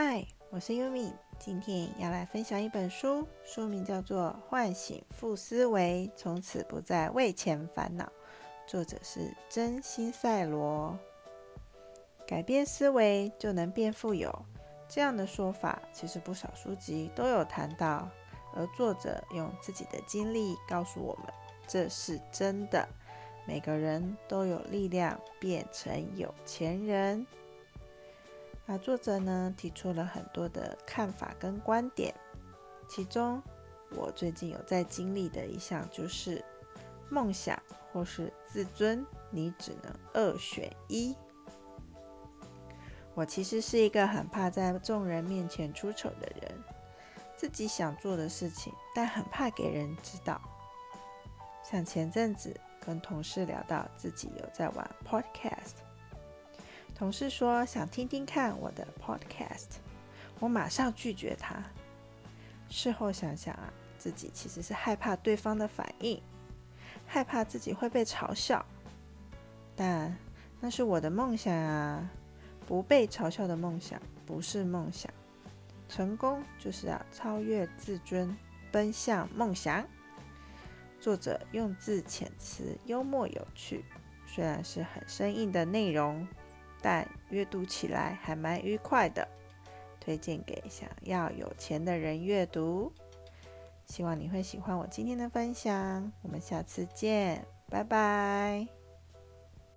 嗨，我是优米，今天要来分享一本书，书名叫做《唤醒负思维，从此不再为钱烦恼》，作者是真心赛罗。改变思维就能变富有，这样的说法其实不少书籍都有谈到，而作者用自己的经历告诉我们，这是真的，每个人都有力量变成有钱人。那作者呢提出了很多的看法跟观点，其中我最近有在经历的一项就是梦想或是自尊，你只能二选一。我其实是一个很怕在众人面前出丑的人，自己想做的事情，但很怕给人知道。像前阵子跟同事聊到自己有在玩 Podcast。同事说想听听看我的 podcast，我马上拒绝他。事后想想啊，自己其实是害怕对方的反应，害怕自己会被嘲笑。但那是我的梦想啊，不被嘲笑的梦想不是梦想。成功就是要超越自尊，奔向梦想。作者用字遣词幽默有趣，虽然是很生硬的内容。但阅读起来还蛮愉快的，推荐给想要有钱的人阅读。希望你会喜欢我今天的分享，我们下次见，拜拜。